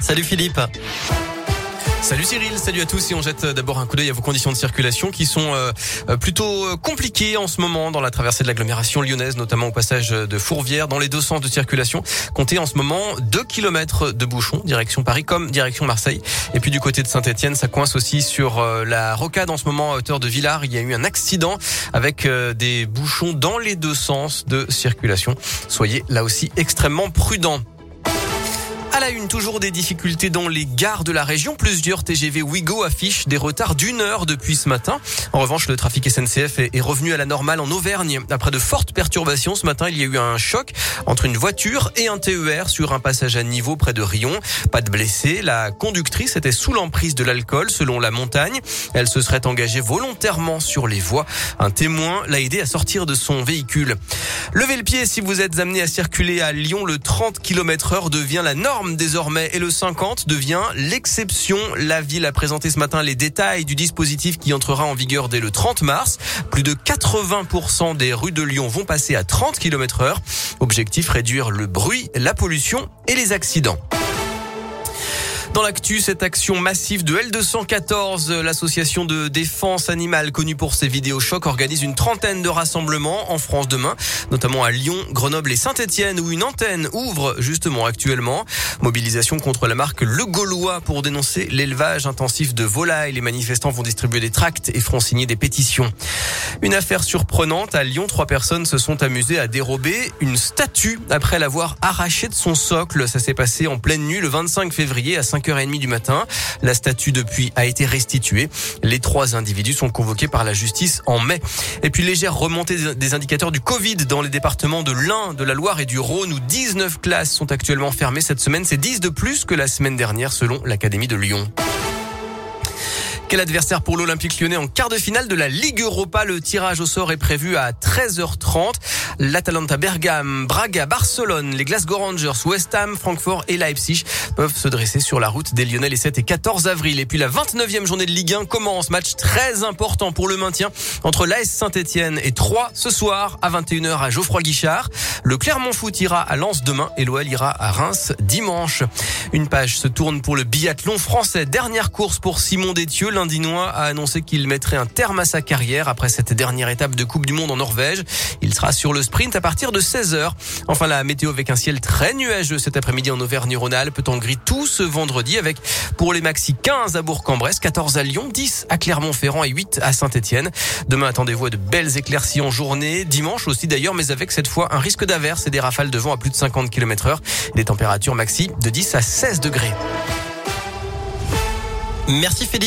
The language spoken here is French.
Salut Philippe. Salut Cyril, salut à tous et on jette d'abord un coup d'œil à vos conditions de circulation qui sont euh, euh, plutôt euh, compliquées en ce moment dans la traversée de l'agglomération lyonnaise, notamment au passage de Fourvière, dans les deux sens de circulation. Comptez en ce moment 2 km de bouchons, direction Paris comme direction Marseille. Et puis du côté de Saint-Etienne, ça coince aussi sur la rocade en ce moment à hauteur de Villars. Il y a eu un accident avec des bouchons dans les deux sens de circulation. Soyez là aussi extrêmement prudents. À la une, toujours des difficultés dans les gares de la région. Plusieurs TGV Ouigo affichent des retards d'une heure depuis ce matin. En revanche, le trafic SNCF est revenu à la normale en Auvergne. Après de fortes perturbations, ce matin, il y a eu un choc entre une voiture et un TER sur un passage à niveau près de Rion. Pas de blessés. La conductrice était sous l'emprise de l'alcool, selon la montagne. Elle se serait engagée volontairement sur les voies. Un témoin l'a aidé à sortir de son véhicule. Levez le pied si vous êtes amené à circuler à Lyon. Le 30 km heure devient la norme désormais et le 50 devient l'exception. La ville a présenté ce matin les détails du dispositif qui entrera en vigueur dès le 30 mars. Plus de 80% des rues de Lyon vont passer à 30 km heure. Objectif réduire le bruit, la pollution et les accidents. Dans l'actu, cette action massive de L214, l'association de défense animale connue pour ses vidéos chocs, organise une trentaine de rassemblements en France demain, notamment à Lyon, Grenoble et Saint-Etienne, où une antenne ouvre justement actuellement. Mobilisation contre la marque Le Gaulois pour dénoncer l'élevage intensif de volailles. Les manifestants vont distribuer des tracts et feront signer des pétitions. Une affaire surprenante. À Lyon, trois personnes se sont amusées à dérober une statue après l'avoir arrachée de son socle. Ça s'est passé en pleine nuit le 25 février à 5 5h30 du matin. La statue depuis a été restituée. Les trois individus sont convoqués par la justice en mai. Et puis légère remontée des indicateurs du Covid dans les départements de l'Ain, de la Loire et du Rhône où 19 classes sont actuellement fermées cette semaine. C'est 10 de plus que la semaine dernière selon l'Académie de Lyon. Quel adversaire pour l'Olympique lyonnais en quart de finale de la Ligue Europa Le tirage au sort est prévu à 13h30. L'Atalanta Bergame, Braga, Barcelone, les Glasgow Rangers, West Ham, Francfort et Leipzig peuvent se dresser sur la route des Lyonnais les 7 et 14 avril. Et puis la 29e journée de Ligue 1 commence. Match très important pour le maintien entre l'AS Saint-Etienne et 3 ce soir à 21h à Geoffroy Guichard. Le Clermont Foot ira à Lens demain et l'OL ira à Reims dimanche. Une page se tourne pour le biathlon français. Dernière course pour Simon Détieux. L'Indinois a annoncé qu'il mettrait un terme à sa carrière après cette dernière étape de Coupe du Monde en Norvège. Il sera sur le sprint à partir de 16h. Enfin, la météo avec un ciel très nuageux cet après-midi en Auvergne-Rhône-Alpes, en gris tout ce vendredi avec pour les maxi 15 à Bourg-en-Bresse, 14 à Lyon, 10 à Clermont-Ferrand et 8 à Saint-Etienne. Demain, attendez-vous à de belles éclaircies en journée. Dimanche aussi d'ailleurs, mais avec cette fois un risque d'averse et des rafales de vent à plus de 50 km heure. Des températures maxi de 10 à 16 degrés. Merci Philippe.